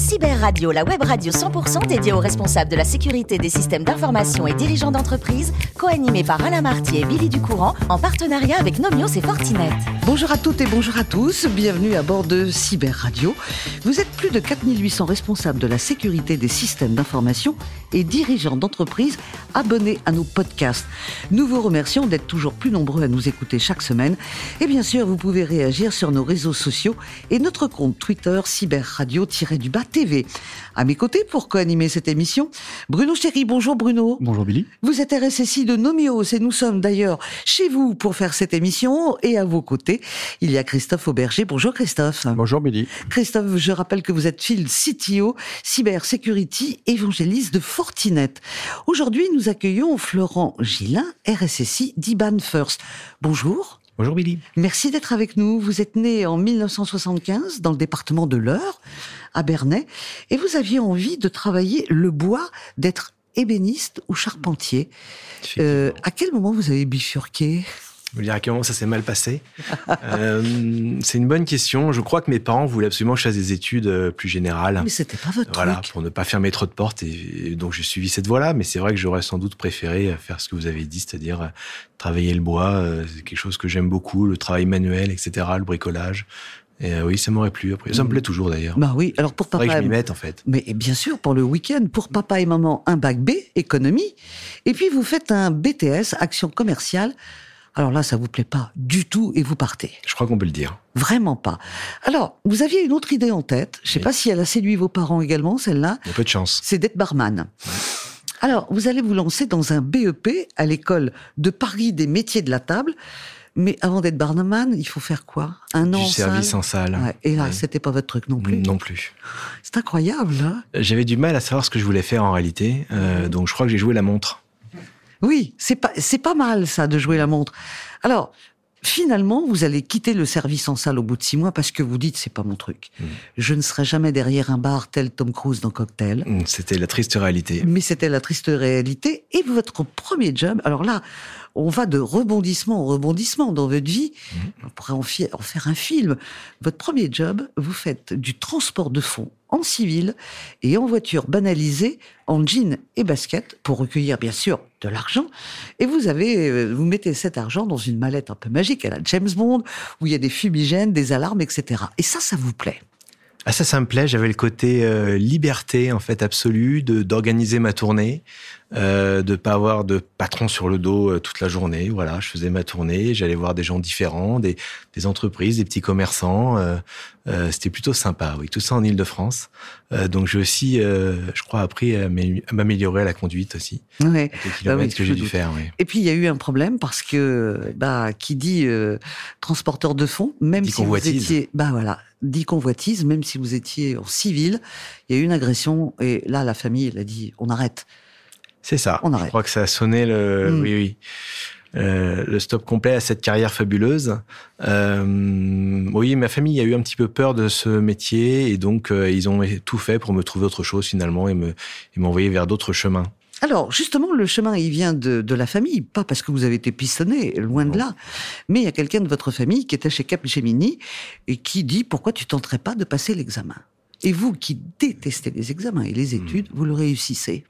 Cyber Radio, la web radio 100% dédiée aux responsables de la sécurité des systèmes d'information et dirigeants d'entreprise, co-animée par Alain Marty et Billy Ducourant, en partenariat avec Nomios et Fortinet. Bonjour à toutes et bonjour à tous, bienvenue à bord de Cyber Radio. Vous êtes plus de 4800 responsables de la sécurité des systèmes d'information et dirigeants d'entreprise abonnés à nos podcasts. Nous vous remercions d'être toujours plus nombreux à nous écouter chaque semaine. Et bien sûr, vous pouvez réagir sur nos réseaux sociaux et notre compte Twitter Cyber Radio-du-bas TV. À mes côtés, pour co-animer cette émission, Bruno Chéry. Bonjour Bruno. Bonjour Billy. Vous êtes RSSI de Nomios et nous sommes d'ailleurs chez vous pour faire cette émission. Et à vos côtés, il y a Christophe Auberger. Bonjour Christophe. Bonjour Billy. Christophe, je rappelle que vous êtes Field CTO, Cyber Security, évangéliste de Fortinet. Aujourd'hui, nous accueillons Florent Gillin, RSSI d'Iban First. Bonjour. Bonjour Billy. Merci d'être avec nous. Vous êtes né en 1975 dans le département de l'Eure, à Bernay, et vous aviez envie de travailler le bois, d'être ébéniste ou charpentier. Euh, à quel moment vous avez bifurqué? Vous dire à quel moment ça s'est mal passé euh, C'est une bonne question. Je crois que mes parents voulaient absolument que je fasse des études euh, plus générales. Mais c'était pas votre voilà, truc. pour ne pas fermer trop de portes. Et, donc j'ai suivi cette voie-là. Mais c'est vrai que j'aurais sans doute préféré faire ce que vous avez dit, c'est-à-dire travailler le bois. C'est quelque chose que j'aime beaucoup, le travail manuel, etc., le bricolage. Et euh, oui, ça m'aurait plu. Après, ça me plaît toujours d'ailleurs. Bah oui, alors pour Faudrait que papa. je m'y mette en fait. Mais bien sûr, pour le week-end, pour papa et maman, un bac B, économie. Et puis vous faites un BTS, action commerciale. Alors là, ça vous plaît pas du tout et vous partez. Je crois qu'on peut le dire. Vraiment pas. Alors, vous aviez une autre idée en tête. Je sais Oui. pas si elle a séduit vos parents également, celle-là. Il y a peu de chance. C'est d'être barman. Alors, vous allez vous lancer dans un BEP à l'école de Paris des métiers de la table. Mais avant d'être barman, il faut faire quoi? Un an Du en service salle en salle. Ouais, Et là, Ouais. c'était pas votre truc non plus? Non plus. C'est incroyable, hein? J'avais du mal à savoir ce que je voulais faire en réalité. Euh, donc je crois que j'ai joué la montre. Oui, c'est pas c'est pas mal ça de jouer la montre. Alors finalement, vous allez quitter le service en salle au bout de six mois parce que vous dites c'est pas mon truc. Mm. Je ne serai jamais derrière un bar tel Tom Cruise dans Cocktail. Hum, C'était la triste réalité. Mais c'était la triste réalité. Et votre premier job, alors là, on va de rebondissement en rebondissement dans votre vie. On pourrait en faire un film. Votre premier job, vous faites du transport de fonds en civil et en voiture banalisée, en jean et basket, pour recueillir bien sûr de l'argent. Et vous avez, euh, vous mettez cet argent dans une mallette un peu magique à la James Bond, où il y a des fumigènes, des alarmes, etc. Et ça, ça vous plaît? Ah ça, ça me plaît. J'avais le côté euh, liberté en fait absolue de d'organiser ma tournée, euh, de pas avoir de patron sur le dos euh, toute la journée. Voilà, je faisais ma tournée, j'allais voir des gens différents, des, des entreprises, des petits commerçants. euh, euh, C'était plutôt sympa. Oui, tout ça en Île-de-France. Euh, donc j'ai aussi, euh, je crois, appris à m'am- à m'améliorer à la conduite aussi. Ouais. Avec les kilomètres oui, que j'ai dû faire. Oui. Et puis il y a eu un problème parce que bah qui dit euh, transporteur de fonds, même Dit si vous étiez bah voilà, dit convoitise, même si vous étiez en civil, il y a eu une agression et là la famille elle a dit on arrête. C'est ça. On Je arrête. crois que ça a sonné le, Mm. oui, oui. Euh, le stop complet à cette carrière fabuleuse. Euh, oui, ma famille a eu un petit peu peur de ce métier et donc euh, ils ont tout fait pour me trouver autre chose finalement et me et m'envoyer vers d'autres chemins. Alors justement le chemin il vient de, de la famille, pas parce que vous avez été pistonné, loin de là, mais il y a quelqu'un de votre famille qui était chez Capgemini et qui dit pourquoi tu tenterais pas de passer l'examen? Et vous qui détestez les examens et les études, vous le réussissez.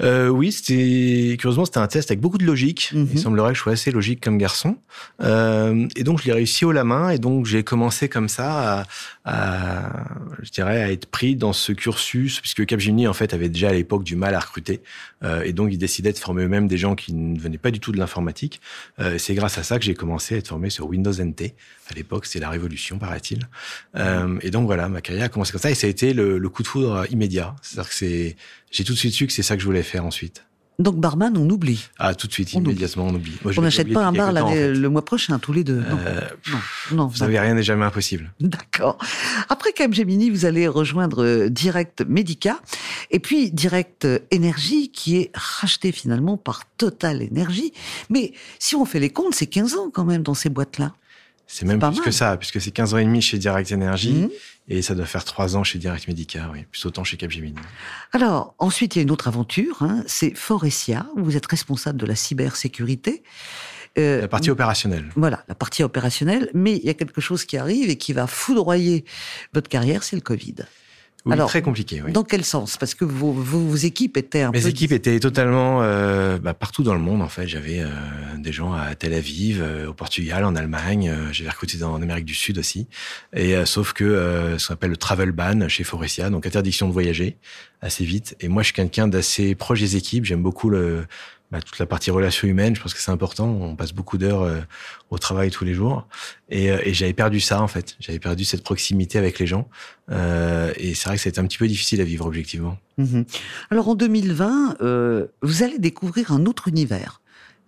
Euh, oui, c'était curieusement c'était un test avec beaucoup de logique. Mhm. Il semblerait que je sois assez logique comme garçon, Euh, et donc je l'ai réussi haut la main. Et donc j'ai commencé comme ça à, à, je dirais, à être pris dans ce cursus, puisque Capgemini en fait avait déjà à l'époque du mal à recruter, Euh, et donc ils décidaient de former eux-mêmes des gens qui ne venaient pas du tout de l'informatique. Euh, c'est grâce à ça que j'ai commencé à être formé sur Windows NT. À l'époque, c'était la révolution, paraît-il. Euh, et donc voilà, ma carrière a commencé comme ça, et ça a été le, le coup de foudre immédiat. C'est-à-dire que c'est, j'ai tout de suite su que c'est ça que je voulais faire ensuite. Donc barman on oublie. Ah, tout de suite, On immédiatement, on oublie. Moi, On n'achète pas un bar temps, en fait. le mois prochain, tous les deux. Non, Euh, non, non. vous savez, rien n'est jamais impossible. D'accord. Après Capgemini, vous allez rejoindre euh, Direct Medica et puis Direct Énergie qui est racheté finalement par Total Énergie. Mais si on fait les comptes, c'est 15 ans quand même dans ces boîtes-là. C'est même plus mal. que ça, puisque c'est 15 ans et demi chez Direct Energy, Mhm. et ça doit faire 3 ans chez Direct Medica, oui, plus autant chez Capgemini. Alors, ensuite, il y a une autre aventure, hein, c'est Forestia, où vous êtes responsable de la cybersécurité. Euh, La partie opérationnelle. Voilà, la partie opérationnelle, mais il y a quelque chose qui arrive et qui va foudroyer votre carrière, c'est le Covid. Oui, très compliqué. Oui. Dans quel sens? Parce que vos, vos, équipes étaient un Mes peu... équipes étaient totalement euh, bah, partout dans le monde. En fait, j'avais euh, des gens à Tel Aviv, euh, au Portugal, en Allemagne. Euh, j'avais recruté en Amérique du Sud aussi. Et sauf que ce qu'on appelle le travel ban chez Forestia, donc interdiction de voyager assez vite. Et moi, je suis quelqu'un d'assez proche des équipes. J'aime beaucoup le bah, toute la partie relations humaines, je pense que c'est important. On passe beaucoup d'heures euh, au travail tous les jours, et, euh, et j'avais perdu ça en fait. J'avais perdu cette proximité avec les gens, euh, et c'est vrai que c'était un petit peu difficile à vivre objectivement. Mmh Alors en 2020, euh, vous allez découvrir un autre univers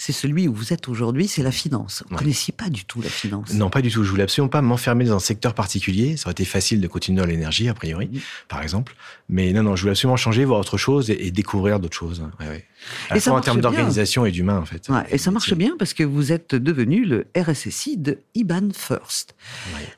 c'est celui où vous êtes aujourd'hui, c'est la finance. Vous ne connaissiez pas du tout la finance Non, pas du tout. Je voulais absolument pas m'enfermer dans un secteur particulier. Ça aurait été facile de continuer dans l'énergie, a priori, par exemple. Mais non, non, je voulais absolument changer, voir autre chose et, découvrir d'autres choses. Ouais, ouais. et ça en termes d'organisation et d'humain, en fait. et ça marche bien parce que vous êtes devenu le RSSI de IBAN First.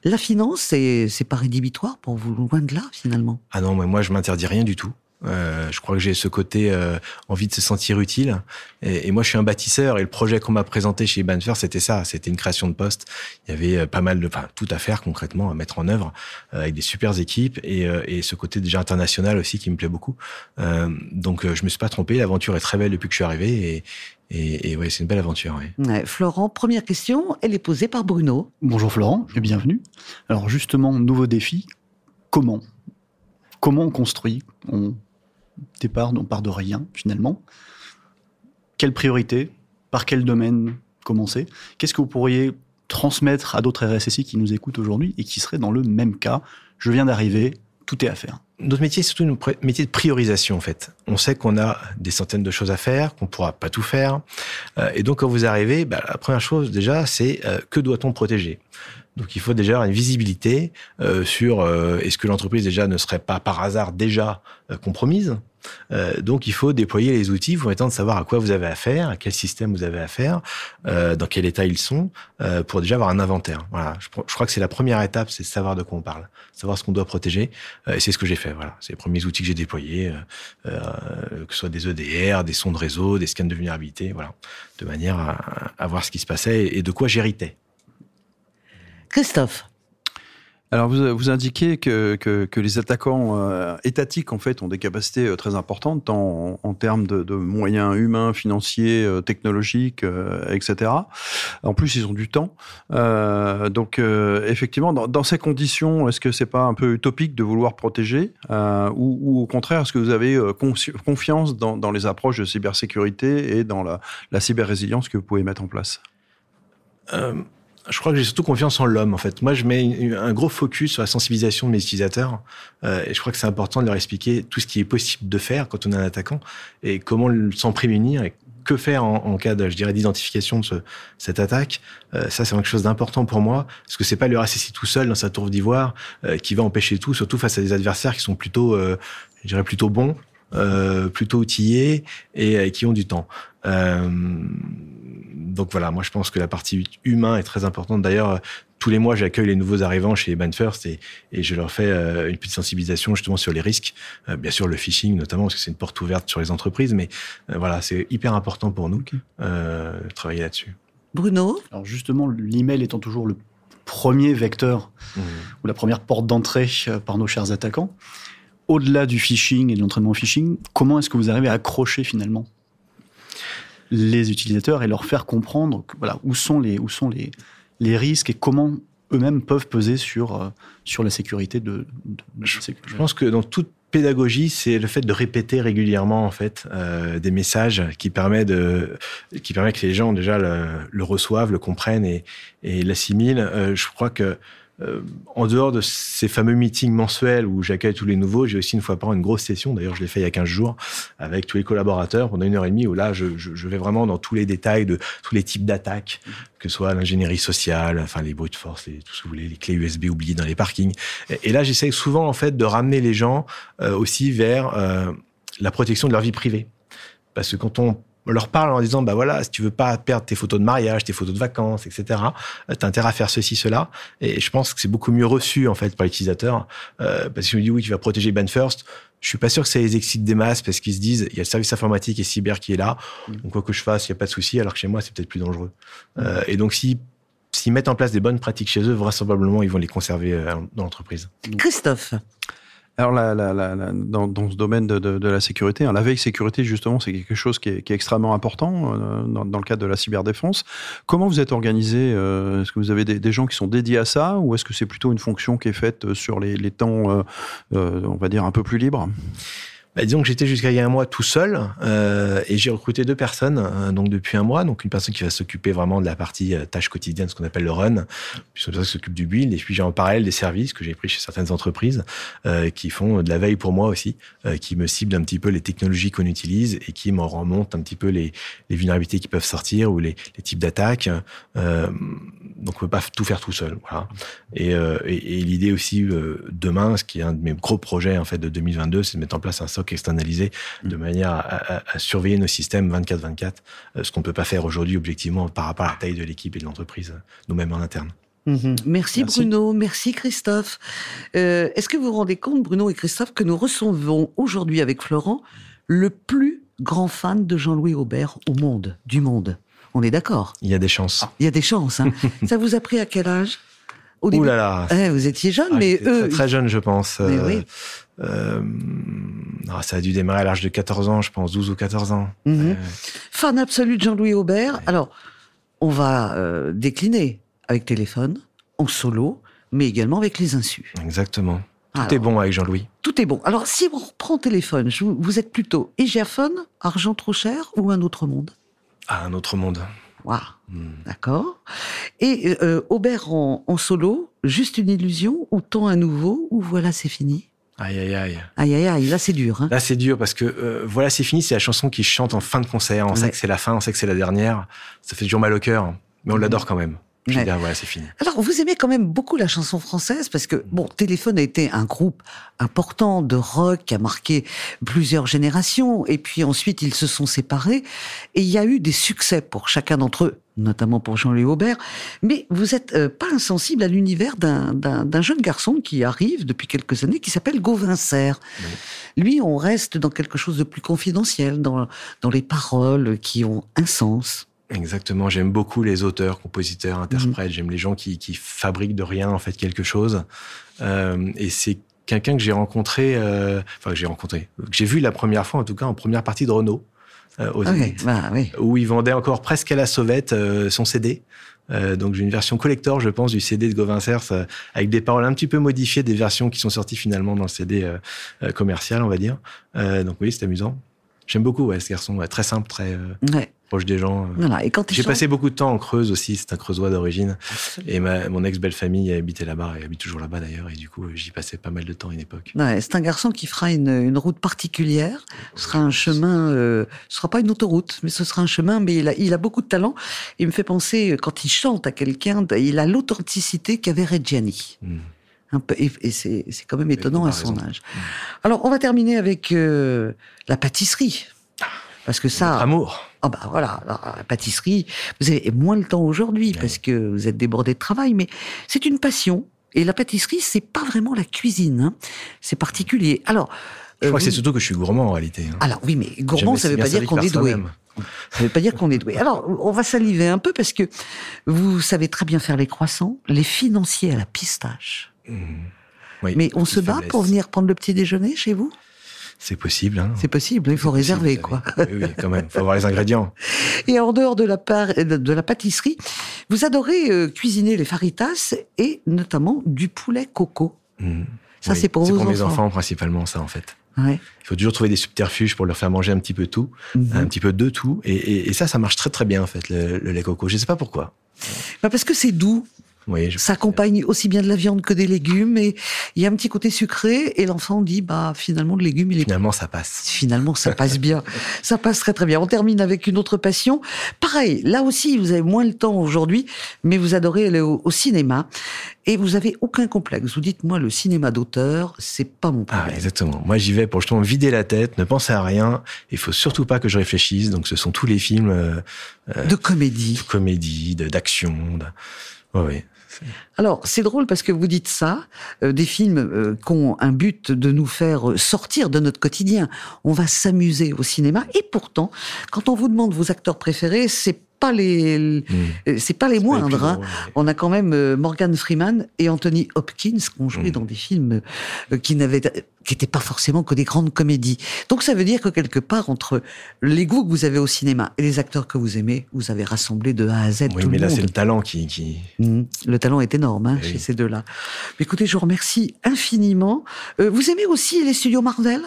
La finance, c'est pas rédhibitoire pour vous, loin de là, finalement. Ah non, mais moi, je m'interdis rien du tout. Euh, je crois que j'ai ce côté euh, envie de se sentir utile. Et, et, moi, je suis un bâtisseur. Et le projet qu'on m'a présenté chez Banfer, c'était ça. C'était une création de poste. Il y avait euh, pas mal de, enfin, tout à faire concrètement, à mettre en œuvre euh, avec des super équipes et, euh, et, ce côté déjà international aussi qui me plaît beaucoup. donc, je me suis pas trompé. L'aventure est très belle depuis que je suis arrivé. Et, et, et ouais, c'est une belle aventure. Ouais. Florent, première question, elle est posée par Bruno. Bonjour Florent et bienvenue. Alors justement, nouveau défi. Comment? Comment on construit? On départ, on part de rien finalement. Quelle priorité? Par quel domaine commencer? Qu'est-ce que vous pourriez transmettre à d'autres RSSI qui nous écoutent aujourd'hui et qui seraient dans le même cas? Je viens d'arriver, tout est à faire. Notre métier, c'est surtout un métier de priorisation, en fait. On sait qu'on a des centaines de choses à faire, qu'on pourra pas tout faire. Euh, et donc, quand vous arrivez, bah, la première chose, déjà, c'est euh, que doit-on protéger? Donc il faut déjà une visibilité euh, sur euh, est-ce que l'entreprise déjà ne serait pas par hasard déjà euh, compromise. donc il faut déployer les outils vous permettant de savoir à quoi vous avez affaire, à quel système vous avez affaire, dans quel état ils sont, pour déjà avoir un inventaire. Voilà, je, crois que c'est la première étape, c'est savoir de quoi on parle, savoir ce qu'on doit protéger. et c'est ce que j'ai fait. Voilà, c'est les premiers outils que j'ai déployés, que ce soit des EDR, des sondes réseau, des scans de vulnérabilité, voilà, de manière à, à voir ce qui se passait et de quoi j'héritais. Christophe. Alors vous, vous indiquez que, que, que les attaquants euh, étatiques en fait ont des capacités euh, très importantes tant en, termes de, de, moyens humains, financiers, euh, technologiques, etc. En plus ils ont du temps. donc effectivement dans, dans, ces conditions, est-ce que c'est pas un peu utopique de vouloir protéger ou, ou, au contraire est-ce que vous avez confiance dans, dans, les approches de cybersécurité et dans la, la cyber-résilience que vous pouvez mettre en place? Je crois que j'ai surtout confiance en l'homme, en fait. Moi, je mets un gros focus sur la sensibilisation de mes utilisateurs. Euh, et je crois que c'est important de leur expliquer tout ce qui est possible de faire quand on est un attaquant et comment s'en prémunir et que faire en, cas de, je dirais, d'identification de ce, cette attaque. Euh, ça, c'est quelque chose d'important pour moi, parce que c'est pas le RSSI tout seul dans sa tour d'ivoire euh, qui va empêcher tout, surtout face à des adversaires qui sont plutôt, euh, je dirais, plutôt bons, euh, plutôt outillés et, et, qui ont du temps. Euh, donc voilà, moi je pense que la partie humain est très importante. D'ailleurs, tous les mois, j'accueille les nouveaux arrivants chez Banfirst et, et je leur fais euh, une petite sensibilisation justement sur les risques. Euh, bien sûr, le phishing notamment, parce que c'est une porte ouverte sur les entreprises, mais euh, voilà, c'est hyper important pour nous euh, de travailler là-dessus. Bruno Alors justement, l'email étant toujours le premier vecteur mmh. ou la première porte d'entrée par nos chers attaquants, au-delà du phishing et de l'entraînement phishing, comment est-ce que vous arrivez à accrocher finalement? Les utilisateurs et leur faire comprendre voilà, où sont les, où sont les, les risques et comment eux-mêmes peuvent peser sur, euh, sur la sécurité de, de, je, je, pense que dans toute pédagogie, c'est le fait de répéter régulièrement en fait euh, des messages qui permet de qui permet que les gens déjà le, le reçoivent, le comprennent et, et l'assimilent. Euh, je crois que euh, en dehors de ces fameux meetings mensuels où j'accueille tous les nouveaux, j'ai aussi une fois par an une grosse session, d'ailleurs je l'ai fait il y a 15 jours, avec tous les collaborateurs pendant une heure et demie, où là je, vais vraiment dans tous les détails de tous les types d'attaques, que ce soit l'ingénierie sociale, enfin les brute force, les, tout ce que vous voulez, les clés USB oubliées dans les parkings. Et, là j'essaie souvent en fait de ramener les gens euh, aussi vers euh, la protection de leur vie privée. Parce que quand on leur parle en disant bah voilà si tu veux pas perdre tes photos de mariage tes photos de vacances etc euh, t'as intérêt à faire ceci cela. Et je pense que c'est beaucoup mieux reçu en fait par l'utilisateur euh, parce qu'il me dit oui tu vas protéger Ben First je suis pas sûr que ça les excite des masses parce qu'ils se disent il y a le service informatique et cyber qui est là. Mmh. donc quoi que je fasse il y a pas de souci alors que chez moi c'est peut-être plus dangereux. Mmh. euh, et donc si s'ils mettent en place des bonnes pratiques chez eux vraisemblablement ils vont les conserver euh, dans l'entreprise. Christophe Alors, la, la, la, dans, dans, ce domaine de, de, de la sécurité, hein, la veille sécurité, justement, c'est quelque chose qui est, qui est extrêmement important euh, dans, dans, le cadre de la cyberdéfense. Comment vous êtes organisé euh, Est-ce que vous avez des, des, gens qui sont dédiés à ça ou est-ce que c'est plutôt une fonction qui est faite sur les, les temps, euh, euh on va dire, un peu plus libres? Bah, disons que j'étais jusqu'à il y a un mois tout seul euh, et j'ai recruté deux personnes euh, donc depuis un mois. Donc une personne qui va s'occuper vraiment de la partie euh, tâche quotidienne, ce qu'on appelle le run, puis une personne qui s'occupe du build et puis j'ai en parallèle des services que j'ai pris chez certaines entreprises euh, qui font de la veille pour moi aussi, qui me ciblent un petit peu les technologies qu'on utilise et qui m'en remontent un petit peu les, vulnérabilités qui peuvent sortir ou les, types d'attaques. Donc on peut pas tout faire tout seul. Voilà. Et l'idée aussi demain, ce qui est un de mes gros projets en fait de 2022, c'est de mettre en place un SOC externalisé de manière à, à, à surveiller nos systèmes 24-24, euh, ce qu'on peut pas faire aujourd'hui objectivement par rapport à la taille de l'équipe et de l'entreprise, nous-mêmes en interne. Mmh. Merci, merci, Bruno, merci Christophe. Euh, Est-ce que vous vous rendez compte, Bruno et Christophe, que nous recevons aujourd'hui avec Florent le plus grand fan de Jean-Louis Aubert au monde, du monde? On est d'accord? Il y a des chances. Il y a des chances. Hein. Ça vous a pris à quel âge? Au début, Ouh là là. Eh, vous étiez jeune, ah, mais eux. Très, très jeune, je pense. Mais euh, oui. Euh, non, ça a dû démarrer à l'âge de 14 ans, je pense, 12 ou 14 ans. Mm -hmm. euh... Fan absolu de Jean-Louis Aubert. Ouais. Alors, on va euh, décliner avec téléphone, en solo, mais également avec les insus. Exactement. Tout Alors, est bon avec Jean-Louis. Tout est bon. Alors, si on reprend téléphone, vous êtes plutôt Égiaphone, argent trop cher ou un autre monde? Ah, un autre monde. D'accord. Et euh, Aubert en, en, solo, juste une illusion ou tant à nouveau ou voilà c'est fini? Aïe aïe aïe. Aïe aïe aïe, là c'est dur. Hein. Là c'est dur parce que euh, voilà c'est fini, c'est la chanson qui chante en fin de concert. On ouais. sait que c'est la fin, on sait que c'est la dernière. Ça fait toujours mal au cœur, mais on l'adore quand même. Je ouais. dire, voilà, c'est fini. Alors, vous aimez quand même beaucoup la chanson française parce que, bon, Téléphone a été un groupe important de rock qui a marqué plusieurs générations et puis ensuite ils se sont séparés et il y a eu des succès pour chacun d'entre eux, notamment pour Jean-Louis Aubert. Mais vous êtes euh, pas insensible à l'univers d'un jeune garçon qui arrive depuis quelques années qui s'appelle Gauvin Serre. Lui, on reste dans quelque chose de plus confidentiel, dans, dans les paroles qui ont un sens. Exactement, j'aime beaucoup les auteurs, compositeurs, interprètes. Mmh. J'aime les gens qui, qui, fabriquent de rien en fait quelque chose. Euh, et c'est quelqu'un que j'ai rencontré, euh, enfin que j'ai rencontré, que j'ai vu la première fois en tout cas en première partie de Renault euh, aux okay, bah, oui. où il vendait encore presque à la sauvette euh, son CD. Euh, donc j'ai une version collector, je pense, du CD de Gauvin Cers avec des paroles un petit peu modifiées des versions qui sont sorties finalement dans le CD commercial, on va dire. donc oui, c'est amusant. J'aime beaucoup ouais, ce garçon, ouais, très simple, très ouais proche des gens. Voilà. Et quand j'ai passé beaucoup de temps en Creuse aussi, c'est un Creusois d'origine. Et ma, mon ex belle famille habitait là-bas et habite toujours là-bas d'ailleurs. Et du coup, j'y passais pas mal de temps à une époque. Ouais, c'est un garçon qui fera une, une route particulière. Ce sera un chemin, euh, ce sera pas une autoroute, mais ce sera un chemin. Mais il a, il a beaucoup de talent. Il me fait penser quand il chante à quelqu'un, il a l'authenticité qu'avait Reggiani. Mm. Un peu, et, et c'est quand même étonnant à son âge. Mmh. Alors, on va terminer avec euh, la pâtisserie. Parce que ça. Notre amour. Ah bah voilà, la pâtisserie, vous avez moins le temps aujourd'hui ouais. parce que vous êtes débordé de travail, mais c'est une passion. Et la pâtisserie, c'est pas vraiment la cuisine, hein. c'est particulier. Alors, je crois euh, que c'est surtout que je suis gourmand en réalité. Hein. Alors oui, mais gourmand, ça veut pas dire qu'on est doué. Ça veut pas dire qu'on est doué. Alors, on va saliver un peu parce que vous savez très bien faire les croissants, les financiers à la pistache. Mmh. Oui, mais on se bat faiblesse. pour venir prendre le petit déjeuner chez vous? C'est possible. Hein. C'est possible, il faut réserver, quoi. Oui, oui, quand même, il faut avoir les ingrédients. Et en dehors de la, par... de la pâtisserie, vous adorez euh, cuisiner les faritas et notamment du poulet coco. Mmh. Ça, oui, c'est pour vos pour enfants. mes enfants, principalement, ça, en fait. Ouais. Il faut toujours trouver des subterfuges pour leur faire manger un petit peu tout, mmh. un petit peu de tout. Et, et, et, ça, ça marche très très bien, en fait, le, le lait coco. Je ne sais pas pourquoi. Bah parce que c'est doux. Oui, ça accompagne aussi bien de la viande que des légumes et il y a un petit côté sucré et l'enfant dit bah finalement le légume il est finalement ça passe. Finalement ça passe bien. Ça passe très très bien. On termine avec une autre passion. Pareil là aussi vous avez moins le temps aujourd'hui mais vous adorez aller au, au, cinéma et vous avez aucun complexe. Vous dites moi le cinéma d'auteur c'est pas mon problème. ah, exactement. Moi j'y vais pour justement vider la tête ne penser à rien. Il faut surtout pas que je réfléchisse. Donc ce sont tous les films euh, de comédie. de comédie d'action de... Oh oui. Alors, c'est drôle parce que vous dites ça, euh, des films euh, qui ont un but de nous faire sortir de notre quotidien. On va s'amuser au cinéma et pourtant, quand on vous demande vos acteurs préférés, c'est pas les, Hmm. c'est pas les C'est pas les moindres. hein. On a quand même euh, Morgan Freeman et Anthony Hopkins qui ont joué Mm. dans des films euh, qui n'avaient qui n'étaient pas forcément que des grandes comédies. Donc ça veut dire que quelque part entre les goûts que vous avez au cinéma et les acteurs que vous aimez, vous avez rassemblé de A à Z Oui, tout mais le là, c'est le talent qui, qui... Mm. Le talent est énorme hein, Eh chez oui. ces deux-là. Mais Écoutez, je vous remercie infiniment. Euh, vous aimez aussi les studios Marvel?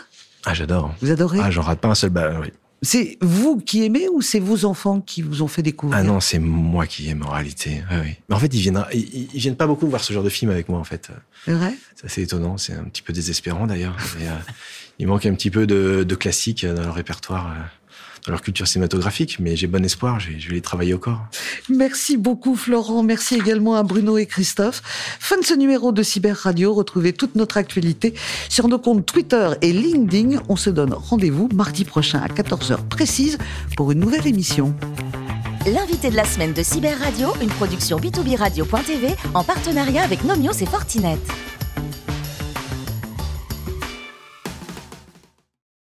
Ah, j'adore. Vous adorez? Ah, j'en rate pas un seul. Bah, oui. C'est vous qui aimez ou c'est vos enfants qui vous ont fait découvrir? Ah non, c'est moi qui aime en réalité. Oui. Mais en fait, ils viennent, ils, ils viennent pas beaucoup voir ce genre de film avec moi, en fait. C'est vrai? C'est assez étonnant, c'est un petit peu désespérant d'ailleurs. Euh, il manque un petit peu de, de classique dans leur répertoire, euh, dans leur culture cinématographique, mais j'ai bon espoir, je vais, je vais les travailler au corps. Merci beaucoup Florent, merci également à Bruno et Christophe. Fin de ce numéro de Cyber Radio, retrouvez toute notre actualité sur nos comptes Twitter et LinkedIn. On se donne rendez-vous mardi prochain à 14h précise pour une nouvelle émission. L'invité de la semaine de Cyber Radio, une production b2b radio.tv en partenariat avec Nomios et Fortinet.